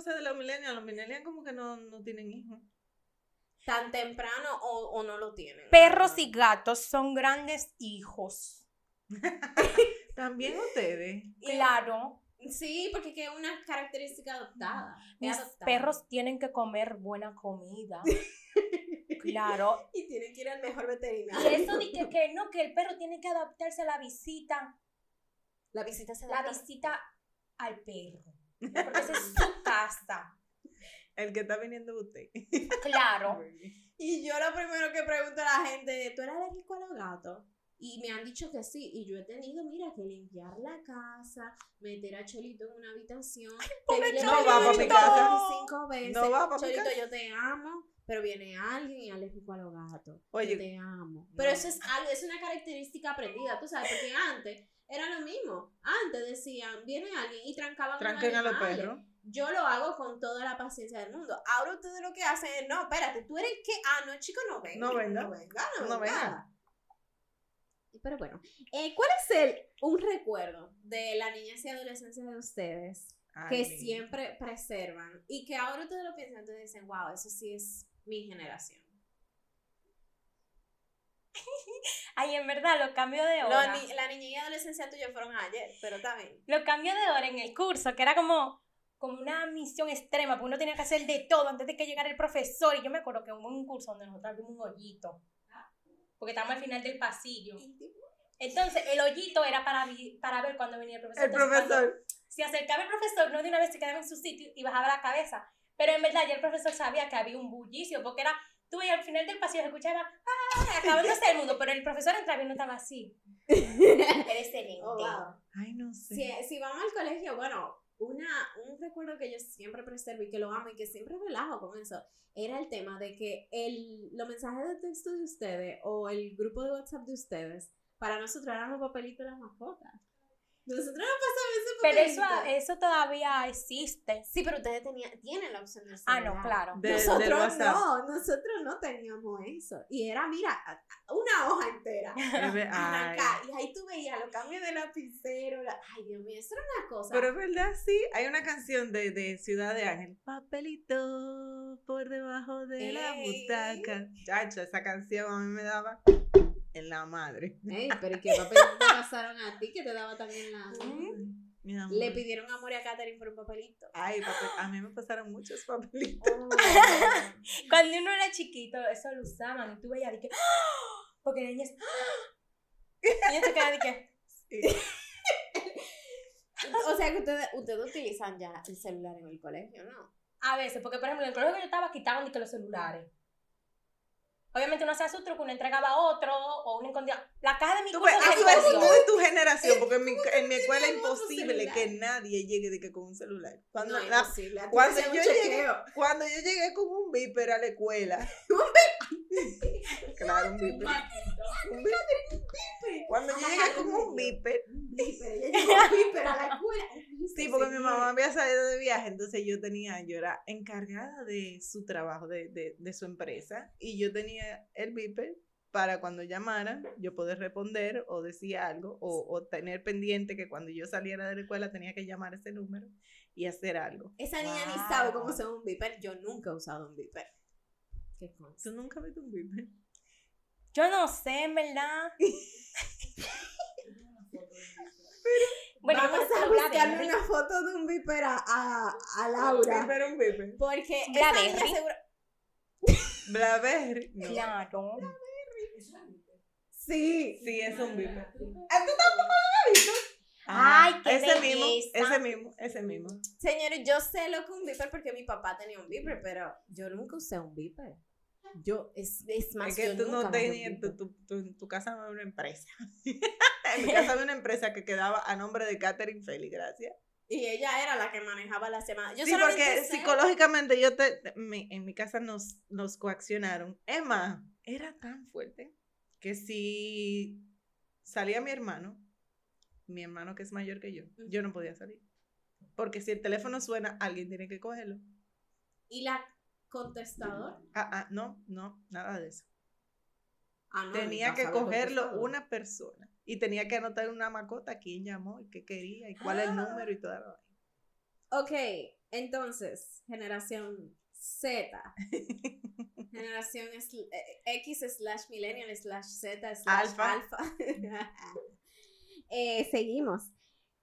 cosa de los millennials. Los millennials como que no, no tienen hijos. Tan temprano o, o no lo tienen. Perros y gatos son grandes hijos. También ustedes. Claro. Sí, porque que es una característica adoptada. Mis adoptada. perros tienen que comer buena comida. Claro. Y tienen que ir al mejor Y veterinario. eso de que, que no, que el perro tiene que adaptarse a la visita. La visita se La da. visita al perro. Porque esa es su casa. El que está viniendo usted. Claro. Y yo lo primero que pregunto a la gente, ¿tú eres alérgico a los gatos? Y me han dicho que sí. Y yo he tenido, mira, que limpiar la casa, meter a Cholito en una habitación. No va a mi casa. 25 veces. No va Cholito, yo te amo, pero viene alguien y alérgico a los gatos. Oye. Yo te amo. Pero eso es algo, es una característica aprendida, tú sabes, porque antes era lo mismo. Antes decían, viene alguien y trancaban Tranquen a los perros. Yo lo hago con toda la paciencia del mundo. Ahora ustedes lo que hacen es, no, espérate, tú eres que, ah, no, chico, no venga. No venga. No venga, no, No venga. Pero bueno, eh, ¿cuál es el, un recuerdo de la niñez y adolescencia de ustedes que siempre preservan y que ahora ustedes lo piensan y dicen, wow, eso sí es mi generación? Ay, en verdad, los cambios de hora. ni- la niñez y adolescencia tuya fueron ayer, pero bien. Los cambios de hora en el curso, que era como, como una misión extrema, porque uno tenía que hacer de todo antes de que llegara el profesor. Y yo me acuerdo que hubo un curso donde nosotros vimos un hoyito, porque estábamos al final del pasillo. Entonces, el hoyito era para, vi- para ver cuando venía el profesor. El Entonces, cuando profesor. se acercaba el profesor, no de una vez se quedaba en su sitio y bajaba la cabeza. Pero en verdad ya el profesor sabía que había un bullicio, porque era, tú veías al final del pasillo, escuchaba, ¡ah! acabándose el mundo, pero el profesor entraba y no estaba así. Era excelente. Oh, wow. Ay, no sé. Si, si vamos al colegio, bueno, una, un recuerdo que yo siempre preservo y que lo amo y que siempre relajo con eso, era el tema de que el, los mensajes de texto de ustedes o el grupo de WhatsApp de ustedes, para nosotros eran los papelitos de las mascotas. Nosotros nos pasamos ese Pero eso, eso todavía existe. Sí, pero ustedes tenían, tienen la opción de Ah, no, claro. De- nosotros no, nosotros no teníamos eso. Y era, mira, una hoja entera. Y ahí tú veías los cambios de lapicero. la- Ay, Dios mío, eso era una cosa. Pero es verdad, sí. Hay una canción de, de Ciudad de Ángel. Papelito por debajo de la butaca. Chacho, esa canción a mí me daba en la madre. Ey, pero ¿y qué papelito te pasaron a ti que te daba también la... Mi amor. Le pidieron amor a Katherine por un papelito. Ay, papel, a mí me pasaron muchos papelitos. Oh. Cuando uno era chiquito, eso lo usaban y tú veías de que, ¡ah! porque niñas, ¡ah! y yo te quedaba de que, o sea que ustedes, ustedes utilizan ya el celular en el colegio, ¿no? a veces, porque por ejemplo, en el colegio que yo estaba quitaban de que los celulares. Obviamente uno hacía su truco, uno entregaba a otro, o uno escondía. La caja de mi Tú curso ves, se eso es escondió. tú de tu generación, porque en mi, en mi escuela es imposible que nadie llegue de que con un celular. Cuando, no, la- cuando yo llegué- cuando yo llegué con un viper a la escuela. claro, un viper. Un viper. Cuando yo llegué con un un viper. viper, viper a la escuela. Sí, porque mi mamá había salido de viaje, entonces yo tenía, yo era encargada de su trabajo, de, de, de su empresa, y yo tenía el beeper para cuando llamaran, yo poder responder o decir algo, o, o tener pendiente que cuando yo saliera de la escuela tenía que llamar ese número y hacer algo. Esa niña ni sabe cómo usar un viper. Yo nunca he usado un viper. ¿Qué cosa? ¿Tú nunca viste un beeper? Yo no sé, en verdad. bueno, Vamos yo a buscarle una foto de un viper a, a, a Un Laura. un beeper. Porque esa Blackberry. niña seguro... Blackberry. No. Claro. Sí. Sí, es un beeper. ¿Ah, tú tampoco lo has visto? Ay, qué ese mismo, ese mismo, ese mismo. Señores, yo sé lo que es un viper porque mi papá tenía un viper, pero yo nunca usé un viper. Yo, es, es más, Es que tú no tenías, tu, tu, tu, en tu casa no había una empresa. en mi casa había una empresa que quedaba a nombre de Catherine Feli, gracias. Y ella era la que manejaba la semana. Yo sí, porque sé- psicológicamente yo te, mi- en mi casa nos, nos coaccionaron. Más, era tan fuerte que si salía mi hermano, mi hermano que es mayor que yo, yo no podía salir. Porque si el teléfono suena, alguien tiene que cogerlo. ¿Y la contestador? Ah, ah, no, no, nada de eso. Ah, no, tenía que cogerlo una persona y tenía que anotar una macota quién llamó y qué quería y cuál es el Ah. número y toda la vaina. Ok, Entonces, generación Z. generación es- eh, X slash millennial slash Z slash Alfa. alfa. Eh, seguimos.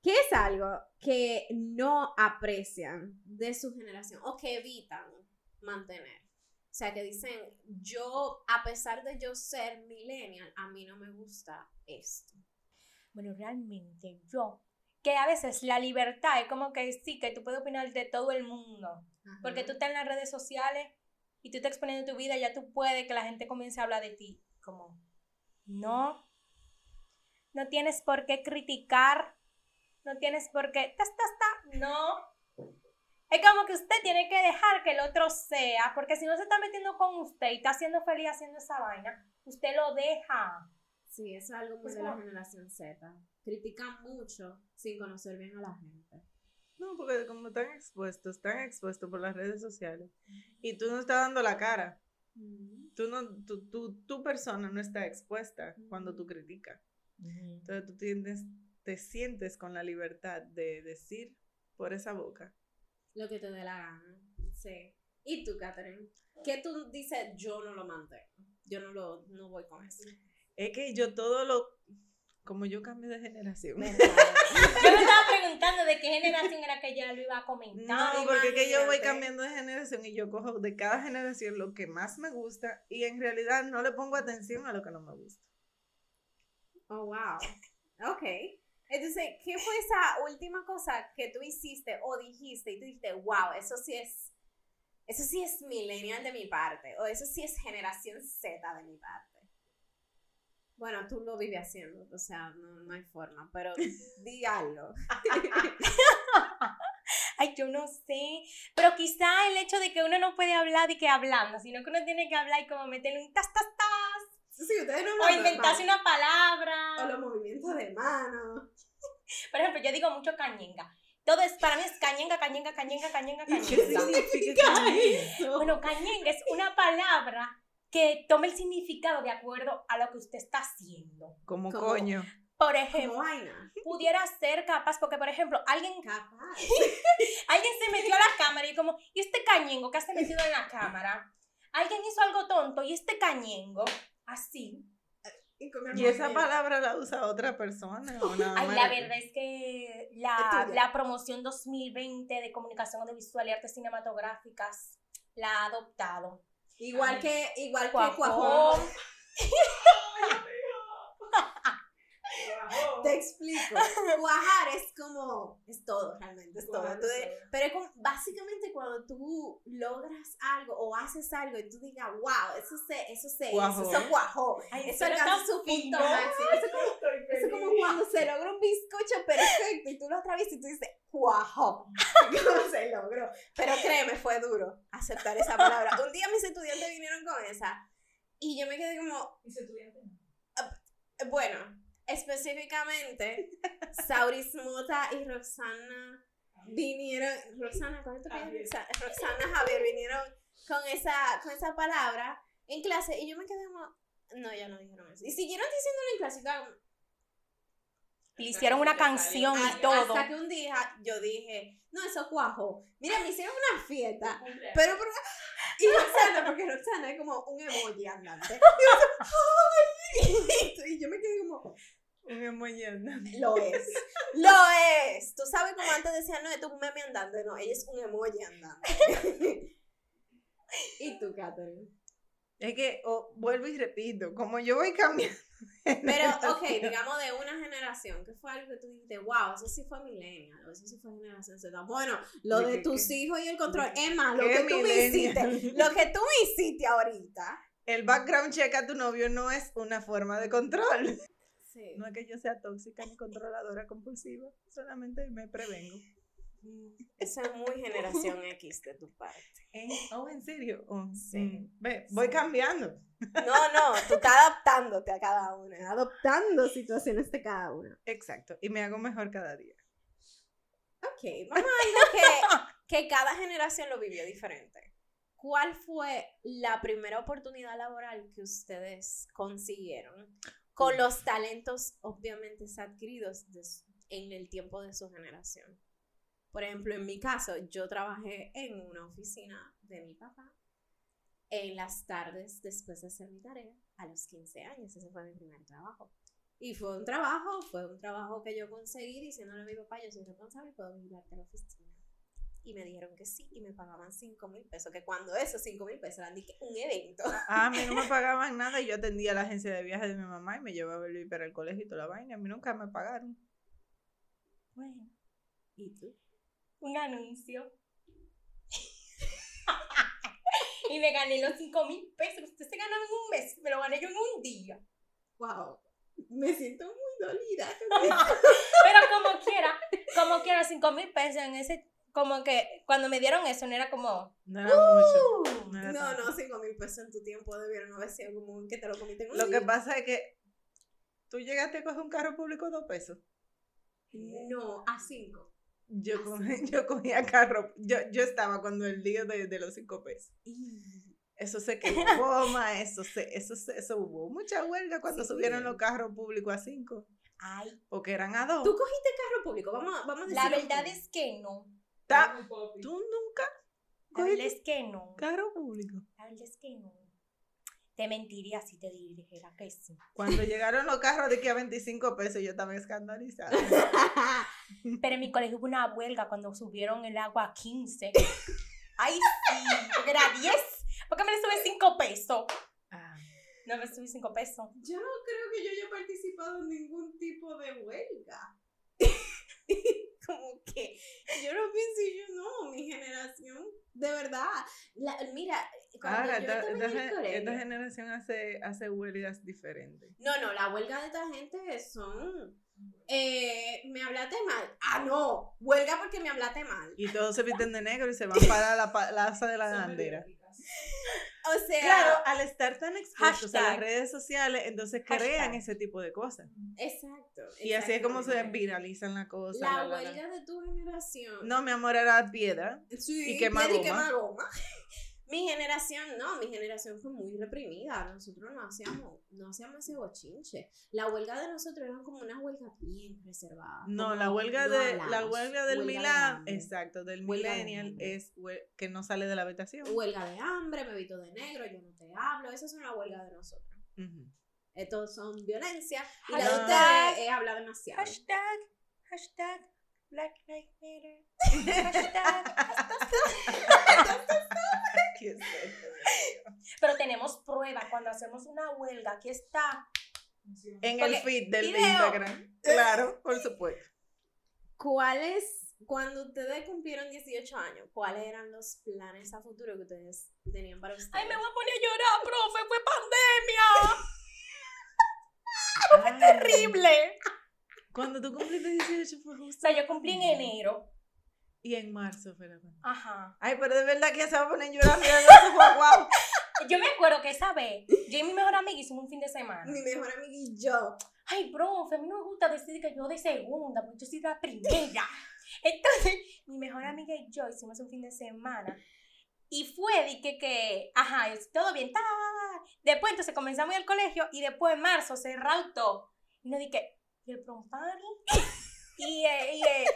¿Qué es algo que no aprecian de su generación o que evitan mantener? O sea, que dicen, yo, a pesar de yo ser millennial, a mí no me gusta esto. Bueno, realmente yo, que a veces la libertad es como que sí, que tú puedes opinar de todo el mundo, porque tú estás en las redes sociales y tú estás exponiendo tu vida, ya tú puedes que la gente comience a hablar de ti. Como, no, no tienes por qué criticar, no tienes por qué, tas, tas, ta, no. Es como que usted tiene que dejar que el otro sea, porque si no se está metiendo con usted y está siendo feliz haciendo esa vaina, usted lo deja. Sí, eso es algo muy de la generación Z. Critican mucho sin conocer bien a la gente. No, porque como están expuestos, están expuestos por las redes sociales. Y tú no estás dando la cara. Tú no, tu, tu, tu persona no está expuesta cuando tú criticas. Entonces tú tienes, te sientes con la libertad de decir por esa boca. Lo que te dé la gana. Sí. ¿Y tú, Catherine? ¿Qué tú dices? Yo no lo mantengo. Yo no lo no voy con eso. Es que yo todo lo, como yo cambio de generación. Yo me estaba preguntando de qué generación era que ya lo iba a comentar. No, porque es que yo voy cambiando de generación y yo cojo de cada generación lo que más me gusta y en realidad no le pongo atención a lo que no me gusta. Oh, wow. Ok. Entonces, ¿qué fue esa última cosa que tú hiciste o dijiste y tú dijiste, wow, eso sí es, eso sí es millennial de mi parte o eso sí es generación Z de mi parte? Bueno, tú lo vives haciendo, o sea, no, no hay forma, pero di algo. Ay, yo no sé. Pero quizá el hecho de que uno no puede hablar y que hablando, sino que uno tiene que hablar y como meterle un tas, tas, tas. Sí, ustedes no O normal. una palabra. O los movimientos de mano. Por ejemplo, yo digo mucho cañenga. Todo es, para mí es cañenga, cañenga, cañenga, cañenga, ¿Qué cañenga. significa eso? Bueno, cañenga es una palabra que tome el significado de acuerdo a lo que usted está haciendo. Como Como- coño. Por Como ejemplo, vaina. pudiera ser capaz, porque por ejemplo, alguien, Capaz. alguien se metió a la cámara y como, ¿y este cañengo que has metido en la cámara? Alguien hizo algo tonto y este cañengo, así. Y, con el ¿Y esa palabra la usa otra persona? o nada Ay, la verdad es que la, la promoción 2020 de comunicación audiovisual y artes cinematográficas la ha adoptado. Igual que, igual que Cuajón. cuajón. Te explico. Cuajar es como, es todo realmente, es todo. De- pero es como, básicamente cuando tú logras algo o haces algo y tú digas, wow, eso se, eso se Cuajó. hizo, eso cuajó. Ay, Eso alcanzó su punto máximo. Eso es como, eso como cuando se logra un bizcocho perfecto y tú lo atraviesas y tú dices, cuajó. ¿Cómo se logró? Pero créeme, fue duro aceptar esa palabra. Un día mis estudiantes vinieron con esa y yo me quedé como, bueno, específicamente, Sauris Mota y Roxana vinieron, Roxana, ¿cuál es tu Roxana Javier vinieron con esa, con esa palabra en clase y yo me quedé como, no, ya no dijeron eso. Y siguieron diciéndolo en clase. y Le hicieron una canción y todo. Hasta que un día yo dije, no, eso cuajo. Mira, me hicieron una fiesta, pero, pero y Roxana, porque Roxana es como un emoji andante. Y yo, "Ay". y yo me quedé como, Un emoji andante. lo es. Lo es. Tú sabes como antes decían, no, esto es un meme andante. No, ella es un emoji andante. ¿Y tú, Catherine? Es que, oh, vuelvo y repito, como yo voy cambiando. Pero, ok, digamos de una generación, que fue algo que tú dijiste, wow, eso sí fue millennial, eso sí fue generación Z. Bueno, lo ¿De tus qué? hijos y el control. ¿De Emma, lo que tú me hiciste, lo que tú me hiciste ahorita. El background check a tu novio no es una forma de control. Sí. No es que yo sea tóxica ni controladora compulsiva, solamente me prevengo. Eso es muy generación X de tu parte. ¿Eh? Oh, ¿en serio? Oh, Sí. mm. Ve, voy cambiando. No, no, tú estás adaptándote a cada una, adoptando situaciones de cada una. Exacto. Y me hago mejor cada día. Ok, vamos a algo que, que cada generación lo vivió diferente. ¿Cuál fue la primera oportunidad laboral que ustedes consiguieron con los talentos obviamente adquiridos de en el tiempo de su generación? Por ejemplo, en mi caso, yo trabajé en una oficina de mi papá en las tardes después de hacer mi tarea a los 15 años. Ese fue mi primer trabajo. Y fue un trabajo, fue un trabajo que yo conseguí diciéndole a mi papá, yo soy responsable puedo vigilarte a la oficina. Y me dijeron que sí, y me pagaban 5 mil pesos, que cuando esos 5 mil pesos eran un evento. Ah, a mí no me pagaban nada y yo atendía a la agencia de viajes de mi mamá y me llevaba el Luis para el colegio y toda la vaina. A mí nunca me pagaron. Bueno, ¿Y tú? Un anuncio. y me gané los 5 mil pesos. Usted se ganaba en un mes, me lo gané yo en un día. Wow, me siento muy dolida. Pero como quiera, como quiera, 5 mil pesos en ese. Como que cuando me dieron eso, no era como. No era mucho. "Uh". No era no, no, 5 mil pesos en tu tiempo debieron haber sido como que te lo comiste en un Lo que pasa es que tú llegaste a coger un carro público dos pesos. No, a 5. Yo, cogí- yo cogía carro. Yo, yo estaba cuando el día de, de los cinco pesos. Eso se quemó goma, eso se, eso se, eso hubo mucha huelga cuando Sí. subieron los carros públicos a cinco. Ay, Porque eran a dos. ¿Tú cogiste carro público? Vamos, vamos a la verdad es que no. ¿Tú nunca La verdad es que no. carro público? La verdad es que no. Te mentiría si te dijera que sí. Cuando llegaron los carros de que a 25 pesos yo estaba escandalizada. Pero en mi colegio hubo una huelga cuando subieron el agua a 15. Ay, sí, porque era 10. ¿Por qué me le sube 5 pesos? Ah, No me subí 5 pesos. Yo no creo que yo haya participado en ningún tipo de huelga. Como que yo no pienso y yo no, mi generación, de verdad. La- mira, cuando Ahora, yo esta, estaba en esta el gen- colegio- esta generación hace, hace huelgas diferentes. No, no, la huelga de esta gente son. Eh, me hablaste mal. Ah, no. Huelga porque me hablaste mal. Y todos se visten de negro y se van para la plaza de la bandera. O sea, Claro, al estar tan expuestos a las redes sociales, entonces crean Hashtag. ese tipo de cosas. exacto. Y así es como se viralizan las cosas. La la, la, la. huelga de tu generación. No, mi amor, era piedra. Sí, y quema piedra y goma. quema goma. Mi generación no, mi generación fue muy reprimida. Nosotros no hacíamos, no hacíamos ese bochinche. La huelga de nosotros era como una huelga bien reservada. No, la huelga no de la huelga del de Milán, exacto, del Huelga millennial es hue- que no sale de la habitación. Huelga de hambre, me visto de negro, yo no te hablo. Esa es una huelga de nosotros. Estos son violencia. Y la de Hashtag. ustedes es hablar demasiado. Hashtag, hashtag, Black Lives Matter. Hashtag. ¿Qué Pero tenemos pruebas cuando hacemos una huelga. Aquí está. En Porque el feed del video. Instagram. Claro, por supuesto. ¿Cuáles, cuando ustedes cumplieron 18 años, cuáles eran los planes a futuro que ustedes tenían para ustedes? Ay, me voy a poner a llorar, profe. Fue pandemia. Ay, Terrible. Cuando tú cumpliste 18 fue O justo. sea, yo cumplí en enero. Y en marzo fue la. Ajá. Ay, pero de verdad que ya se va a poner ese guau. Yo me acuerdo que esa vez, yo y mi mejor amiga hicimos un fin de semana. Mi mejor amiga y yo. Ay, profe, a mí no me gusta decir que yo de segunda, porque yo soy la primera. Entonces, mi mejor amiga y yo hicimos un fin de semana. Y fue de que, ajá, es todo bien. ta. Después, entonces comenzamos al colegio y después en marzo cerrado todo. Y nos dije, ¿y el prom party? y, eh, y, eh, el-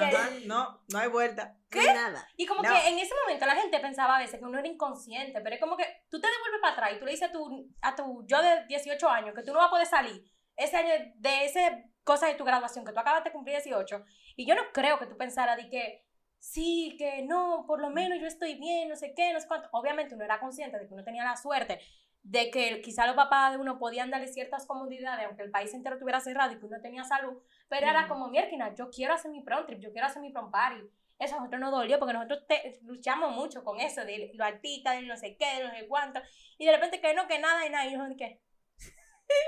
Ajá, no, no hay vuelta. ¿Qué? Nada. y como No. que en ese momento la gente pensaba a veces que uno era inconsciente, pero es como que tú te devuelves para atrás y tú le dices a tu, a tu yo de 18 años que tú no vas a poder salir ese año de ese cosa de tu graduación, que tú acabas de cumplir 18. Y yo no creo que tú pensaras de que sí, que no, por lo menos yo estoy bien, no sé qué, no sé cuánto. Obviamente uno era consciente de que uno tenía la suerte de que quizá los papás de uno podían darle ciertas comodidades, aunque el país entero estuviera cerrado y que uno tenía salud, pero era como, mierda, yo quiero hacer mi prom trip, yo quiero hacer mi prom party. Eso a nosotros nos dolió porque nosotros te- luchamos mucho con eso, de los artistas, de no sé qué, de no sé cuánto, y de repente que no, que nada y nada, y nosotros que,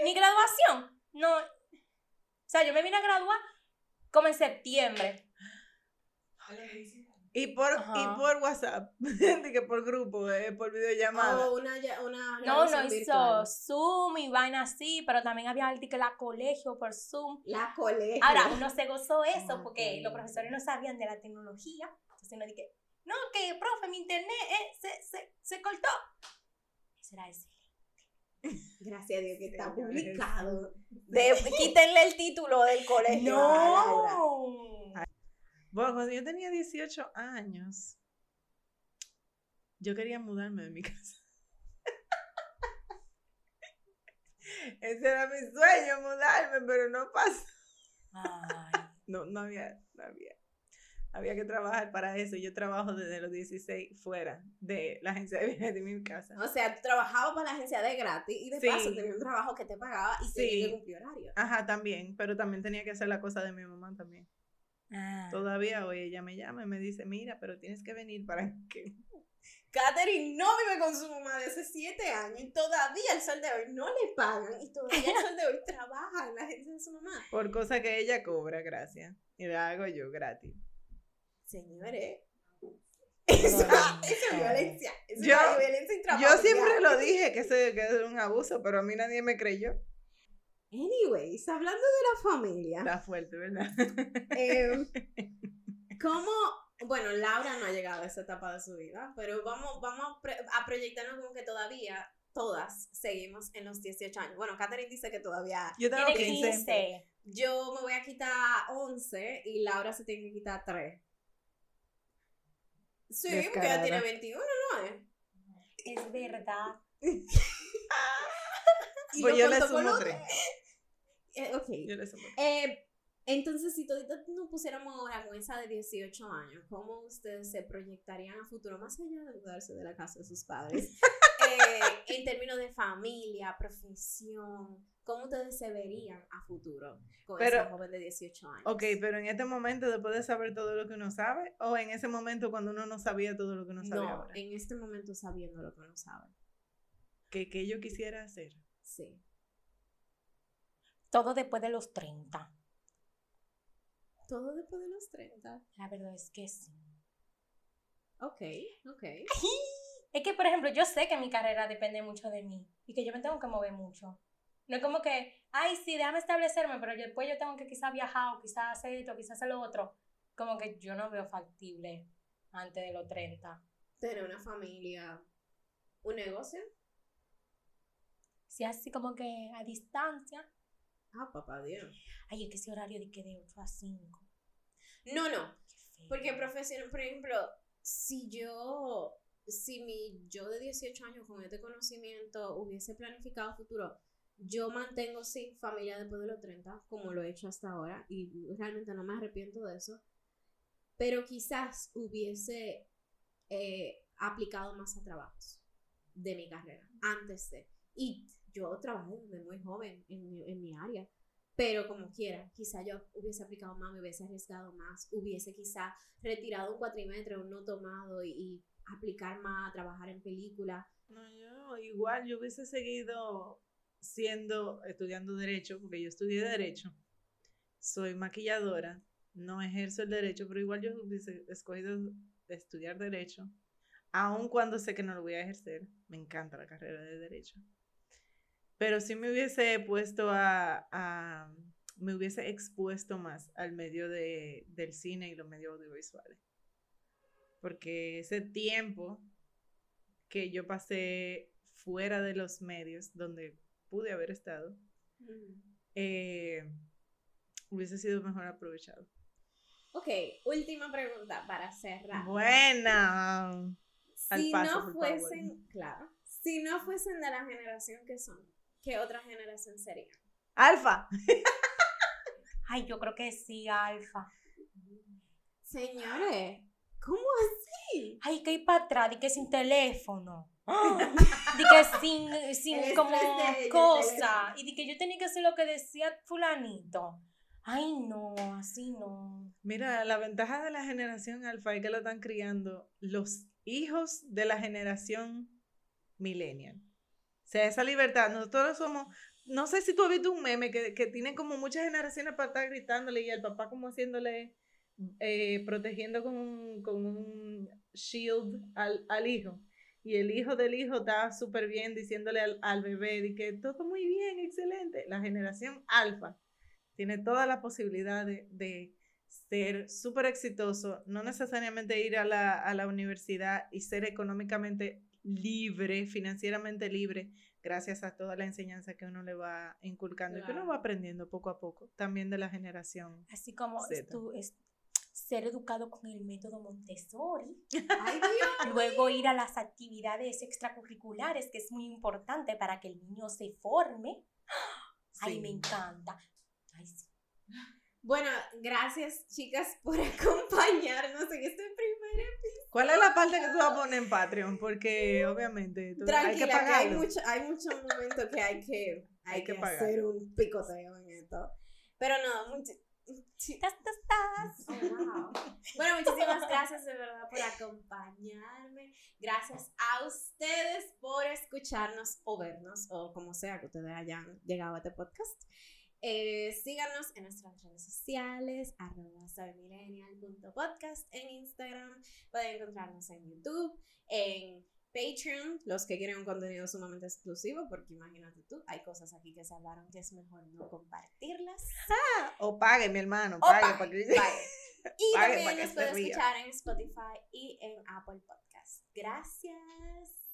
mi graduación, no, o sea, yo me vine a graduar como en septiembre. Y por, Ajá. y por WhatsApp, de que por grupo, eh, por videollamada. O una, ya- una No, no graduación hizo virtual. Zoom y vaina así, pero también había alguien que la colegio por Zoom. La colegio. Ahora, uno se gozó eso Ah, porque los profesores no sabían de la tecnología. Entonces uno dije, no, que profe, mi internet eh, se, se, se cortó. Eso era excelente. Gracias a Dios que está publicado. De, quítenle el título del colegio. No. Bueno, cuando yo tenía 18 años, yo quería mudarme de mi casa. Ese era mi sueño, mudarme, pero no pasó. Ay. No, no había, no había. Había que trabajar para eso. Yo trabajo desde los 16 fuera de la agencia de viajes de mi casa. O sea, tú trabajabas para la agencia de gratis y de Sí. paso tenías un trabajo que te pagaba y Sí. que cumplir horario. Ajá, también, pero también tenía que hacer la cosa de mi mamá también. Ah. Todavía hoy ella me llama y me dice, mira, pero tienes que venir para que... Catherine no vive con su mamá de hace siete años y todavía el sol de hoy no le pagan y todavía el sol de hoy trabaja en la agencia de su mamá. Por cosa que ella cobra, gracias. Y la hago yo gratis. Señores, esa, esa es violencia. Eso Yo- es violencia Yo siempre lo dije que eso que era un abuso, pero a mí nadie me creyó. Anyways, hablando de la familia, Está fuerte, ¿verdad? eh, ¿cómo? Bueno, Laura no ha llegado a esa etapa de su vida, pero vamos, vamos a, pre- a proyectarnos como que todavía todas seguimos en los 18 años. Bueno, Catherine dice que todavía Yo tengo Tiene 15. 15. yo me voy a quitar 11 y Laura se tiene que quitar 3. Sí, porque ella tiene 21, ¿no es? Es verdad. Y Pues lo yo le sumo los- tres. Eh, ok. Eh, entonces, si toditos nos pusiéramos ahora con esa de 18 años, ¿cómo ustedes se proyectarían a futuro, más allá de mudarse de la casa de sus padres? Eh, en términos de familia, profesión, ¿cómo ustedes se verían a futuro con Pero- esa joven de 18 años? Ok, pero en este momento, después de saber todo lo que uno sabe, o en ese momento cuando uno no sabía todo lo que uno sabe No, ahora. en este momento sabiendo lo que uno sabe. Que, que yo quisiera hacer. Sí. Todo después de los 30. Todo después de los 30. La verdad es que sí. Ok, ok. Es que, por ejemplo, yo sé que mi carrera depende mucho de mí y que yo me tengo que mover mucho. No es como que, ay, sí, déjame establecerme, pero después yo tengo que quizás viajar o quizás hacer esto, quizás hacer lo otro. Como que yo no veo factible antes de los 30. Tener una familia, un negocio. Es así como que a distancia. Ah, papá Dios. Ay, es que ese horario de que de 8 a 5. No, no. Porque profesión, por ejemplo, si yo, si mi yo de 18 años con este conocimiento hubiese planificado futuro, yo mantengo, sí, familia después de los 30, como lo he hecho hasta ahora, y realmente no me arrepiento de eso, pero quizás hubiese eh, aplicado más a trabajos de mi carrera antes de. Y yo trabajé desde muy joven en mi, en mi área. Pero como quiera, quizá yo hubiese aplicado más, me hubiese arriesgado más, hubiese quizá retirado un cuatrimestre, un no tomado y, y aplicar más, trabajar en película. No, yo igual, yo hubiese seguido siendo, estudiando Derecho, porque yo estudié Derecho. Soy maquilladora, no ejerzo el Derecho, pero igual yo hubiese escogido estudiar Derecho, aun cuando sé que no lo voy a ejercer. Me encanta la carrera de Derecho. Pero sí me hubiese puesto a, a- me hubiese expuesto más al medio de, del cine y los medios audiovisuales. Porque ese tiempo que yo pasé fuera de los medios donde pude haber estado, eh, hubiese sido mejor aprovechado. Ok, última pregunta para cerrar. Buena. si no fuesen, claro, si no fuesen de la generación que son, ¿qué otra generación sería? Alfa. Ay, yo creo que sí, Alfa. Señores, ¿cómo así? Ay, que ir para atrás, di que sin teléfono. Di que sin, sin como de- cosa. Y di que yo tenía que hacer lo que decía fulanito. Ay, no, así no. Mira, la ventaja de la generación alfa es que lo están criando los hijos de la generación millennial. Sea, esa libertad, nosotros somos, no sé si tú has visto un meme que, que tiene como muchas generaciones para estar gritándole y el papá como haciéndole, eh, protegiendo con un, con un shield al, al hijo. Y el hijo del hijo está súper bien diciéndole al, al bebé de que todo muy bien, excelente. La generación alfa tiene toda la posibilidad de, de ser súper exitoso, no necesariamente ir a la, a la universidad y ser económicamente libre, financieramente libre, gracias a toda la enseñanza que uno le va inculcando y que uno va aprendiendo poco a poco, también de la generación. Así como es- ser educado con el método Montessori, Ay, Dios. luego ir a las actividades extracurriculares, que es muy importante para que el niño se forme. Ay, Sí. me encanta. Ay, sí. Bueno, gracias, chicas, por acompañarnos en este primer episodio. ¿Cuál es la parte que tú vas a poner en Patreon? Porque obviamente tú- hay que Tranquila, que, hay pagarlo. mucho, hay muchos momentos que hay que, hay Hay que que, pagar. hacer un picoteo en esto. Pero no, mucho, tas, tas. Oh, wow. Bueno, muchísimas gracias de verdad por acompañarme. Gracias a ustedes por escucharnos o vernos, o como sea que ustedes hayan llegado a este podcast. Eh, síganos en nuestras redes sociales, arroba sabemillennial.podcast en Instagram. Pueden encontrarnos en YouTube, en Patreon, los que quieren un contenido sumamente exclusivo, porque imagínate tú, hay cosas aquí que se hablaron que es mejor no compartirlas. O pague, mi hermano, pague. pague, para que- Y Pague también nos puede escuchar en Spotify y en Apple Podcast. Gracias.